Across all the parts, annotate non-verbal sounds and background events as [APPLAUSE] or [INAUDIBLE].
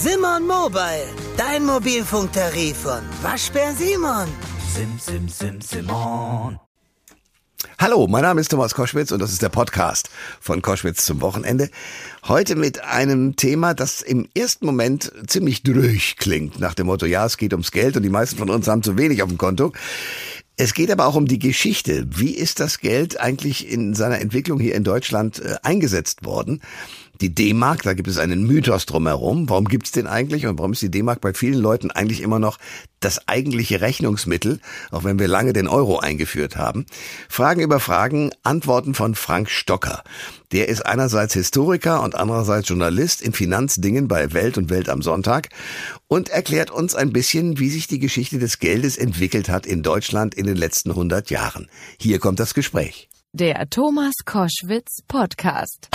Simon Mobile, dein Mobilfunktarif von Waschbär Simon. Sim, sim, sim, Simon. Hallo, mein Name ist Thomas Koschwitz und das ist der Podcast von Koschwitz zum Wochenende. Heute mit einem Thema, das im ersten Moment ziemlich dröch klingt, nach dem Motto, ja, es geht ums Geld und die meisten von uns haben zu wenig auf dem Konto. Es geht aber auch um die Geschichte. Wie ist das Geld eigentlich in seiner Entwicklung hier in Deutschland äh, eingesetzt worden? Die D-Mark, da gibt es einen Mythos drumherum. Warum gibt's den eigentlich und warum ist die D-Mark bei vielen Leuten eigentlich immer noch das eigentliche Rechnungsmittel, auch wenn wir lange den Euro eingeführt haben? Fragen über Fragen, Antworten von Frank Stocker. Der ist einerseits Historiker und andererseits Journalist in Finanzdingen bei Welt und Welt am Sonntag und erklärt uns ein bisschen, wie sich die Geschichte des Geldes entwickelt hat in Deutschland in den letzten 100 Jahren. Hier kommt das Gespräch. Der Thomas Koschwitz Podcast.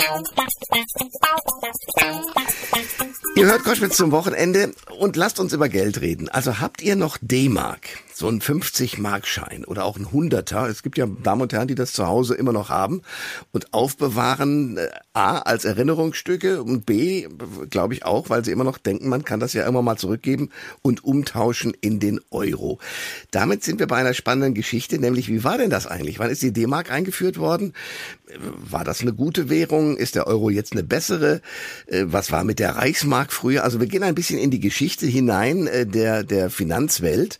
Ihr hört Koschwitz zum Wochenende und lasst uns über Geld reden. Also habt ihr noch D-Mark? So ein 50-Mark-Schein oder auch ein 100er. Es gibt ja Damen und Herren, die das zu Hause immer noch haben und aufbewahren, äh, A, als Erinnerungsstücke und B, glaube ich auch, weil sie immer noch denken, man kann das ja immer mal zurückgeben und umtauschen in den Euro. Damit sind wir bei einer spannenden Geschichte, nämlich wie war denn das eigentlich? Wann ist die D-Mark eingeführt worden? War das eine gute Währung? Ist der Euro jetzt eine bessere? Äh, was war mit der Reichsmark früher? Also wir gehen ein bisschen in die Geschichte hinein äh, der, der Finanzwelt.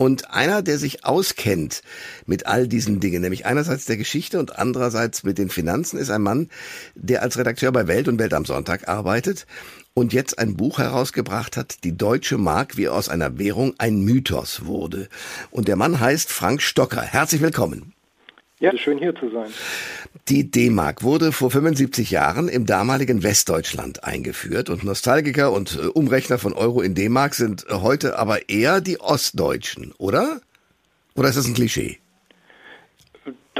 Und einer, der sich auskennt mit all diesen Dingen, nämlich einerseits der Geschichte und andererseits mit den Finanzen, ist ein Mann, der als Redakteur bei Welt und Welt am Sonntag arbeitet und jetzt ein Buch herausgebracht hat, die deutsche Mark, wie aus einer Währung ein Mythos wurde. Und der Mann heißt Frank Stocker. Herzlich willkommen. Ja, schön hier zu sein. Die D-Mark wurde vor 75 Jahren im damaligen Westdeutschland eingeführt und Nostalgiker und äh, Umrechner von Euro in D-Mark sind heute aber eher die Ostdeutschen, oder? Oder ist das ein Klischee?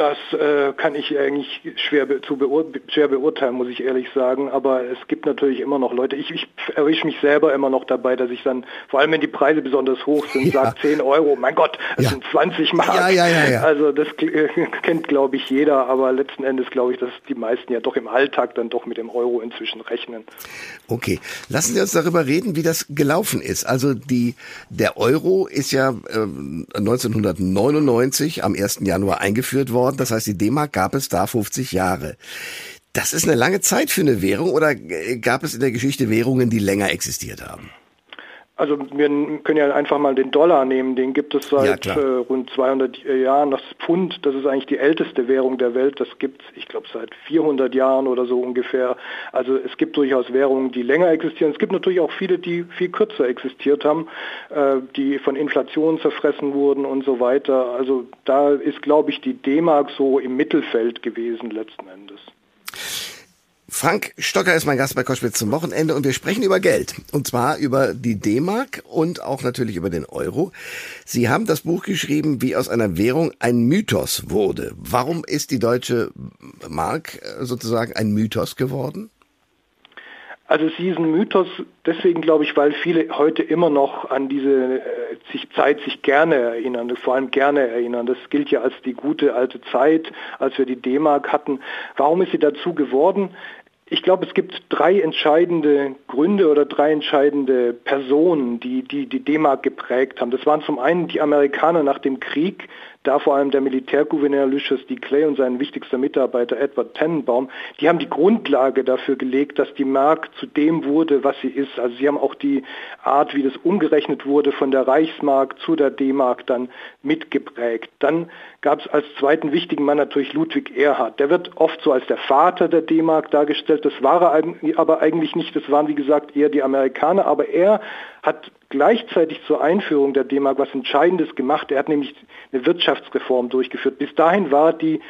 Das äh, kann ich eigentlich schwer, be zu beur schwer beurteilen, muss ich ehrlich sagen. Aber es gibt natürlich immer noch Leute. Ich, ich erwische mich selber immer noch dabei, dass ich dann, vor allem wenn die Preise besonders hoch sind, ja. sage 10 Euro. Mein Gott, das ja. sind 20 Mark. Ja, ja, ja, ja. Also das äh, [LAUGHS] kennt, glaube ich, jeder. Aber letzten Endes glaube ich, dass die meisten ja doch im Alltag dann doch mit dem Euro inzwischen rechnen. Okay, lassen Sie uns darüber reden, wie das gelaufen ist. Also die, der Euro ist ja äh, 1999 am 1. Januar eingeführt worden worden. Das heißt, die D-Mark gab es da 50 Jahre. Das ist eine lange Zeit für eine Währung oder gab es in der Geschichte Währungen, die länger existiert haben? Also wir können ja einfach mal den Dollar nehmen, den gibt es seit ja, äh, rund 200 Jahren. Das Pfund, das ist eigentlich die älteste Währung der Welt, das gibt es, ich glaube, seit 400 Jahren oder so ungefähr. Also es gibt durchaus Währungen, die länger existieren. Es gibt natürlich auch viele, die viel kürzer existiert haben, äh, die von Inflation zerfressen wurden und so weiter. Also da ist, glaube ich, die D-Mark so im Mittelfeld gewesen letzten Endes. Frank Stocker ist mein Gast bei Koschwitz zum Wochenende und wir sprechen über Geld. Und zwar über die D-Mark und auch natürlich über den Euro. Sie haben das Buch geschrieben, wie aus einer Währung ein Mythos wurde. Warum ist die deutsche Mark äh, sozusagen ein Mythos geworden? Also es ist ein Mythos deswegen, glaube ich, weil viele heute immer noch an diese äh, sich Zeit sich gerne erinnern, vor allem gerne erinnern. Das gilt ja als die gute alte Zeit, als wir die D-Mark hatten. Warum ist sie dazu geworden? Ich glaube, es gibt drei entscheidende Gründe oder drei entscheidende Personen, die die, die D-Mark geprägt haben. Das waren zum einen die Amerikaner nach dem Krieg, da vor allem der Militärgouverneur Lucius D. Clay und sein wichtigster Mitarbeiter Edward Tannenbaum, die haben die Grundlage dafür gelegt, dass die Mark zu dem wurde, was sie ist. Also sie haben auch die Art, wie das umgerechnet wurde, von der Reichsmark zu der D-Mark dann mitgeprägt. Dann gab es als zweiten wichtigen Mann natürlich Ludwig Erhard. Der wird oft so als der Vater der D-Mark dargestellt. Das war er aber eigentlich nicht. Das waren, wie gesagt, eher die Amerikaner. Aber er hat gleichzeitig zur Einführung der D-Mark was Entscheidendes gemacht. Er hat nämlich eine Wirtschaftsreform durchgeführt. Bis dahin war die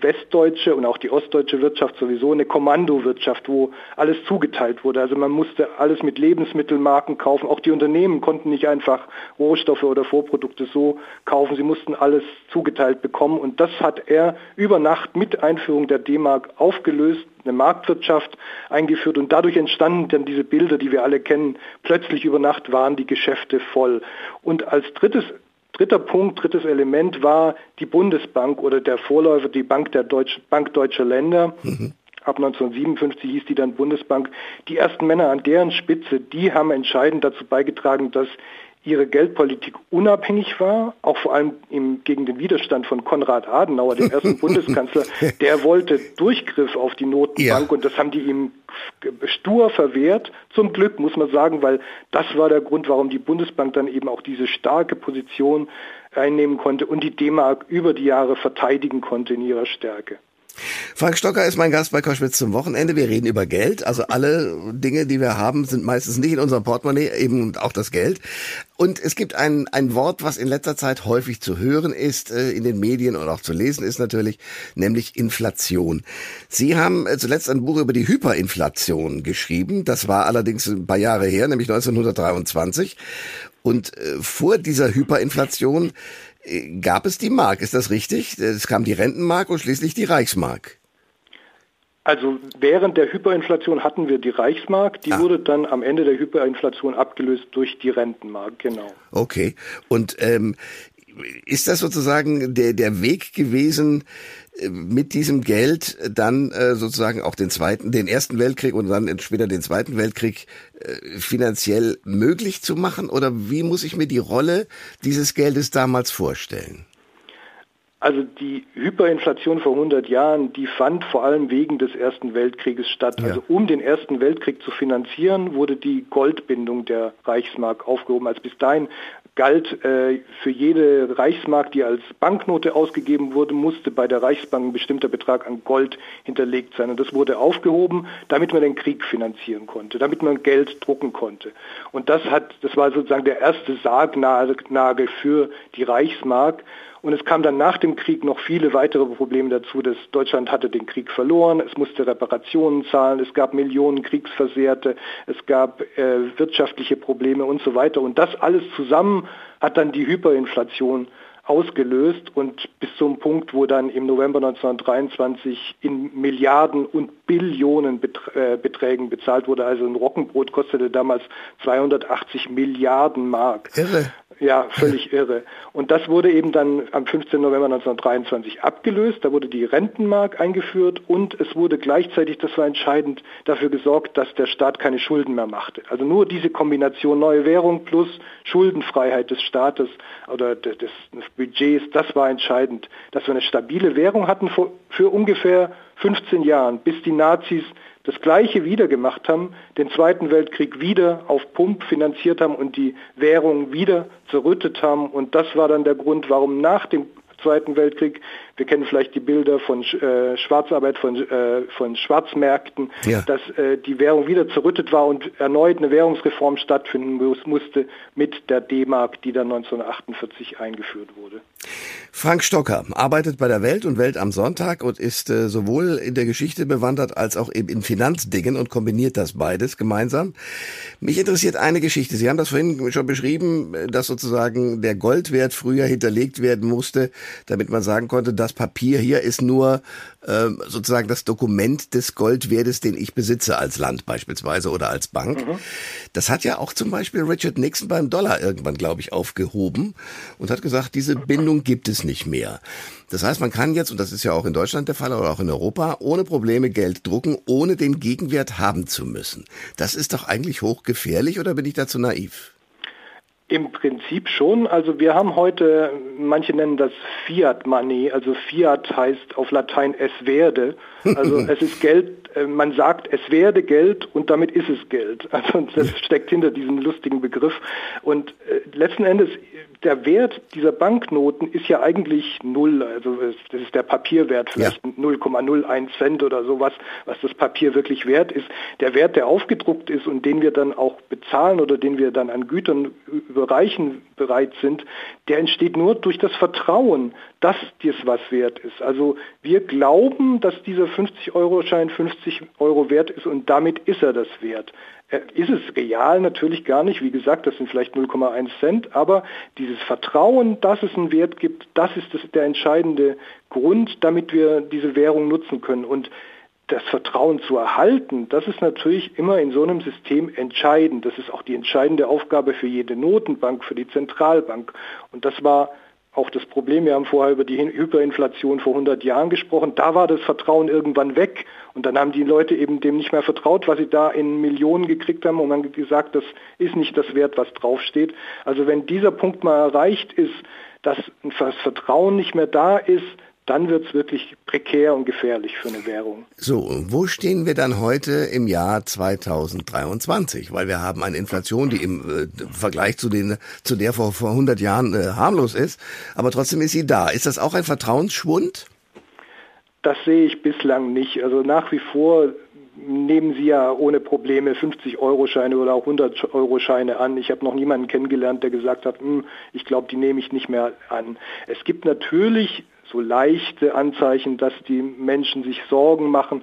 westdeutsche und auch die ostdeutsche Wirtschaft sowieso eine Kommandowirtschaft, wo alles zugeteilt wurde. Also man musste alles mit Lebensmittelmarken kaufen. Auch die Unternehmen konnten nicht einfach Rohstoffe oder Vorprodukte so kaufen. Sie mussten alles zugeteilt bekommen. Und das hat er über Nacht mit Einführung der D-Mark aufgelöst, eine Marktwirtschaft eingeführt und dadurch entstanden dann diese Bilder, die wir alle kennen. Plötzlich über Nacht waren die Geschäfte voll. Und als drittes Dritter Punkt, drittes Element war die Bundesbank oder der Vorläufer, die Bank der Deutsch, Bank Deutscher Länder. Mhm. ab 1957 hieß die dann Bundesbank, die ersten Männer an deren Spitze, die haben entscheidend dazu beigetragen, dass ihre Geldpolitik unabhängig war, auch vor allem im, gegen den Widerstand von Konrad Adenauer, dem ersten [LAUGHS] Bundeskanzler, der wollte Durchgriff auf die Notenbank ja. und das haben die ihm stur verwehrt. Zum Glück muss man sagen, weil das war der Grund, warum die Bundesbank dann eben auch diese starke Position einnehmen konnte und die D-Mark über die Jahre verteidigen konnte in ihrer Stärke. Frank Stocker ist mein Gast bei Koschwitz zum Wochenende. Wir reden über Geld. Also alle Dinge, die wir haben, sind meistens nicht in unserem Portemonnaie, eben auch das Geld. Und es gibt ein, ein Wort, was in letzter Zeit häufig zu hören ist, äh, in den Medien und auch zu lesen ist natürlich, nämlich Inflation. Sie haben äh, zuletzt ein Buch über die Hyperinflation geschrieben. Das war allerdings ein paar Jahre her, nämlich 1923. Und äh, vor dieser Hyperinflation gab es die Mark, ist das richtig? Es kam die Rentenmark und schließlich die Reichsmark. Also während der Hyperinflation hatten wir die Reichsmark, die ah. wurde dann am Ende der Hyperinflation abgelöst durch die Rentenmark, genau. Okay. Und ähm, ist das sozusagen der, der Weg gewesen, äh, mit diesem Geld dann äh, sozusagen auch den zweiten, den ersten Weltkrieg und dann später den zweiten Weltkrieg äh, finanziell möglich zu machen? Oder wie muss ich mir die Rolle dieses Geldes damals vorstellen? Also die Hyperinflation vor 100 Jahren, die fand vor allem wegen des Ersten Weltkrieges statt. Ja. Also um den Ersten Weltkrieg zu finanzieren, wurde die Goldbindung der Reichsmark aufgehoben. Als bis dahin galt äh, für jede Reichsmark, die als Banknote ausgegeben wurde, musste bei der Reichsbank ein bestimmter Betrag an Gold hinterlegt sein. Und das wurde aufgehoben, damit man den Krieg finanzieren konnte, damit man Geld drucken konnte. Und das hat, das war sozusagen der erste Sargnagel für die Reichsmark. Und es kam dann nach dem Krieg noch viele weitere Probleme dazu. Dass Deutschland hatte den Krieg verloren, es musste Reparationen zahlen, es gab Millionen Kriegsversehrte, es gab äh, wirtschaftliche Probleme und so weiter. Und das alles zusammen hat dann die Hyperinflation ausgelöst und bis zum Punkt, wo dann im November 1923 in Milliarden und Billionen äh, Beträgen bezahlt wurde. Also ein Roggenbrot kostete damals 280 Milliarden Mark. Irre. Ja, völlig [LAUGHS] irre. Und das wurde eben dann am 15. November 1923 abgelöst. Da wurde die Rentenmark eingeführt und es wurde gleichzeitig, das war entscheidend, dafür gesorgt, dass der Staat keine Schulden mehr machte. Also nur diese Kombination neue Währung plus Schuldenfreiheit des Staates oder des, des Budgets, das war entscheidend, dass wir eine stabile Währung hatten für, für ungefähr 15 Jahren, bis die Nazis das Gleiche wieder gemacht haben, den Zweiten Weltkrieg wieder auf Pump finanziert haben und die Währung wieder zerrüttet haben. Und das war dann der Grund, warum nach dem Zweiten Weltkrieg wir kennen vielleicht die Bilder von äh, Schwarzarbeit, von, äh, von Schwarzmärkten, ja. dass äh, die Währung wieder zerrüttet war und erneut eine Währungsreform stattfinden musste mit der D-Mark, die dann 1948 eingeführt wurde. Frank Stocker arbeitet bei der Welt und Welt am Sonntag und ist äh, sowohl in der Geschichte bewandert als auch eben in Finanzdingen und kombiniert das beides gemeinsam. Mich interessiert eine Geschichte. Sie haben das vorhin schon beschrieben, dass sozusagen der Goldwert früher hinterlegt werden musste, damit man sagen konnte, das Papier hier ist nur äh, sozusagen das Dokument des Goldwertes, den ich besitze als Land beispielsweise oder als Bank. Mhm. Das hat ja auch zum Beispiel Richard Nixon beim Dollar irgendwann, glaube ich, aufgehoben und hat gesagt, diese Bindung gibt es nicht mehr. Das heißt, man kann jetzt, und das ist ja auch in Deutschland der Fall oder auch in Europa, ohne Probleme Geld drucken, ohne den Gegenwert haben zu müssen. Das ist doch eigentlich hochgefährlich oder bin ich dazu naiv? Im Prinzip schon. Also wir haben heute, manche nennen das Fiat Money, also Fiat heißt auf Latein es werde. Also [LAUGHS] es ist Geld, äh, man sagt es werde Geld und damit ist es Geld. Also das steckt hinter diesem lustigen Begriff. Und äh, letzten Endes der Wert dieser Banknoten ist ja eigentlich null. Also das ist der Papierwert, vielleicht ja. 0,01 Cent oder sowas, was das Papier wirklich wert ist. Der Wert, der aufgedruckt ist und den wir dann auch bezahlen oder den wir dann an Gütern überreichen bereit sind, der entsteht nur durch das Vertrauen, dass dies was wert ist. Also wir glauben, dass dieser 50-Euro-Schein 50 Euro wert ist und damit ist er das wert. Äh, ist es real natürlich gar nicht. Wie gesagt, das sind vielleicht 0,1 Cent, aber dieses Vertrauen, dass es einen Wert gibt, das ist das, der entscheidende Grund, damit wir diese Währung nutzen können. Und das Vertrauen zu erhalten, das ist natürlich immer in so einem System entscheidend. Das ist auch die entscheidende Aufgabe für jede Notenbank, für die Zentralbank. Und das war auch das Problem, wir haben vorher über die Hyperinflation vor 100 Jahren gesprochen, da war das Vertrauen irgendwann weg. Und dann haben die Leute eben dem nicht mehr vertraut, was sie da in Millionen gekriegt haben. Und haben gesagt, das ist nicht das Wert, was draufsteht. Also wenn dieser Punkt mal erreicht ist, dass das Vertrauen nicht mehr da ist, dann wird es wirklich prekär und gefährlich für eine Währung. So, wo stehen wir dann heute im Jahr 2023? Weil wir haben eine Inflation, die im äh, Vergleich zu, den, zu der vor, vor 100 Jahren äh, harmlos ist, aber trotzdem ist sie da. Ist das auch ein Vertrauensschwund? Das sehe ich bislang nicht. Also nach wie vor nehmen Sie ja ohne Probleme 50-Euro-Scheine oder auch 100-Euro-Scheine an. Ich habe noch niemanden kennengelernt, der gesagt hat, hm, ich glaube, die nehme ich nicht mehr an. Es gibt natürlich so leichte Anzeichen, dass die Menschen sich Sorgen machen.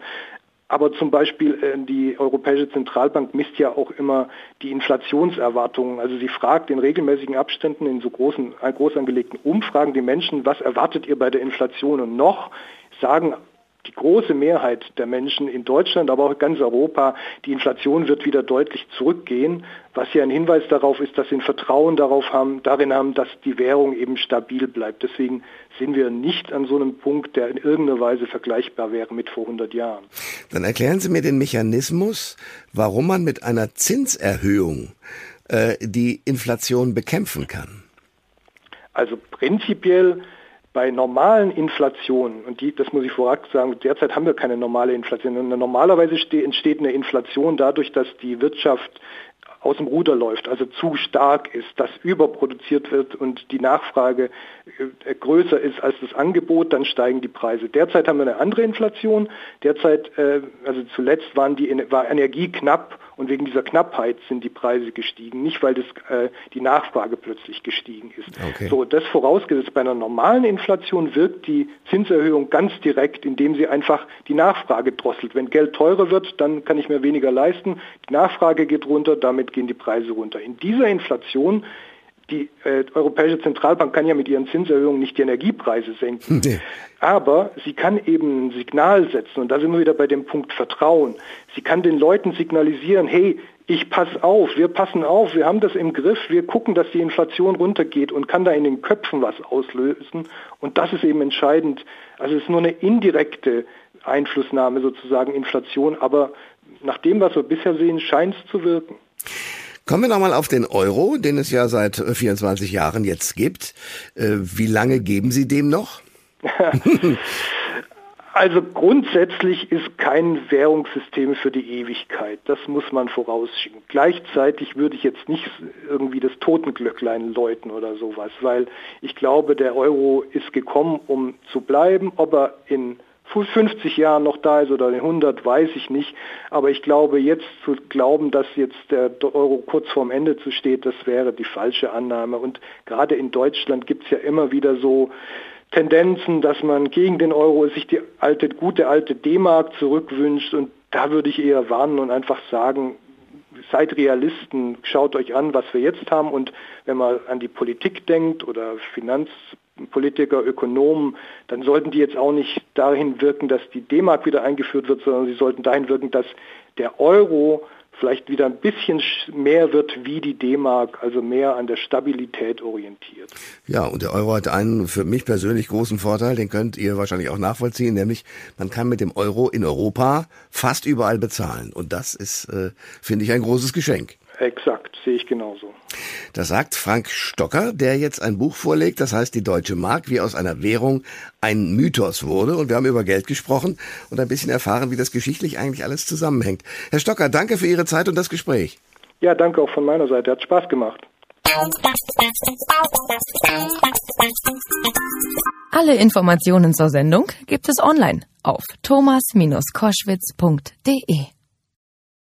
Aber zum Beispiel äh, die Europäische Zentralbank misst ja auch immer die Inflationserwartungen. Also sie fragt in regelmäßigen Abständen in so großen, äh, groß angelegten Umfragen die Menschen, was erwartet ihr bei der Inflation? Und noch sagen die große Mehrheit der Menschen in Deutschland, aber auch in ganz Europa, die Inflation wird wieder deutlich zurückgehen, was ja ein Hinweis darauf ist, dass sie ein Vertrauen darauf haben, darin haben, dass die Währung eben stabil bleibt. Deswegen sind wir nicht an so einem Punkt, der in irgendeiner Weise vergleichbar wäre mit vor 100 Jahren. Dann erklären Sie mir den Mechanismus, warum man mit einer Zinserhöhung äh, die Inflation bekämpfen kann. Also prinzipiell bei normalen Inflationen, und die, das muss ich vorab sagen, derzeit haben wir keine normale Inflation. Normalerweise entsteht eine Inflation dadurch, dass die Wirtschaft aus dem Ruder läuft, also zu stark ist, dass überproduziert wird und die Nachfrage äh, größer ist als das Angebot, dann steigen die Preise. Derzeit haben wir eine andere Inflation. Derzeit, äh, also zuletzt waren die, war Energie knapp und wegen dieser Knappheit sind die Preise gestiegen, nicht weil das, äh, die Nachfrage plötzlich gestiegen ist. Okay. So, das vorausgesetzt, bei einer normalen Inflation wirkt die Zinserhöhung ganz direkt, indem sie einfach die Nachfrage drosselt. Wenn Geld teurer wird, dann kann ich mir weniger leisten. Die Nachfrage geht runter, damit gehen die Preise runter. In dieser Inflation die äh, Europäische Zentralbank kann ja mit ihren Zinserhöhungen nicht die Energiepreise senken. Nee. Aber sie kann eben ein Signal setzen und da sind wir wieder bei dem Punkt Vertrauen. Sie kann den Leuten signalisieren, hey, ich passe auf, wir passen auf, wir haben das im Griff, wir gucken, dass die Inflation runtergeht und kann da in den Köpfen was auslösen. Und das ist eben entscheidend. Also es ist nur eine indirekte Einflussnahme sozusagen Inflation, aber nach dem, was wir bisher sehen, scheint es zu wirken. Kommen wir nochmal auf den Euro, den es ja seit 24 Jahren jetzt gibt. Äh, wie lange geben Sie dem noch? [LAUGHS] Also grundsätzlich ist kein Währungssystem für die Ewigkeit. Das muss man vorausschicken. Gleichzeitig würde ich jetzt nicht irgendwie das Totenglöcklein läuten oder sowas, weil ich glaube, der Euro ist gekommen, um zu bleiben. Ob er in 50 Jahren noch da ist oder in 100, weiß ich nicht. Aber ich glaube, jetzt zu glauben, dass jetzt der Euro kurz vorm Ende zu steht, das wäre die falsche Annahme. Und gerade in Deutschland gibt es ja immer wieder so Tendenzen, dass man gegen den Euro sich die alte, gute alte D-Mark zurückwünscht. Und da würde ich eher warnen und einfach sagen, seid Realisten, schaut euch an, was wir jetzt haben. Und wenn man an die Politik denkt oder Finanz Politiker, Ökonomen, dann sollten die jetzt auch nicht dahin wirken, dass die D-Mark wieder eingeführt wird, sondern sie sollten dahin wirken, dass der Euro vielleicht wieder ein bisschen mehr wird wie die D-Mark, also mehr an der Stabilität orientiert. Ja, und der Euro hat einen für mich persönlich großen Vorteil, den könnt ihr wahrscheinlich auch nachvollziehen, nämlich man kann mit dem Euro in Europa fast überall bezahlen. Und das ist, äh, finde ich, ein großes Geschenk. Exakt, sehe ich genauso. Das sagt Frank Stocker, der jetzt ein Buch vorlegt, das heißt Die deutsche Mark, wie aus einer Währung ein Mythos wurde. Und wir haben über Geld gesprochen und ein bisschen erfahren, wie das geschichtlich eigentlich alles zusammenhängt. Herr Stocker, danke für Ihre Zeit und das Gespräch. Ja, danke auch von meiner Seite. Hat Spaß gemacht. Alle Informationen zur Sendung gibt es online auf thomas-koschwitz.de.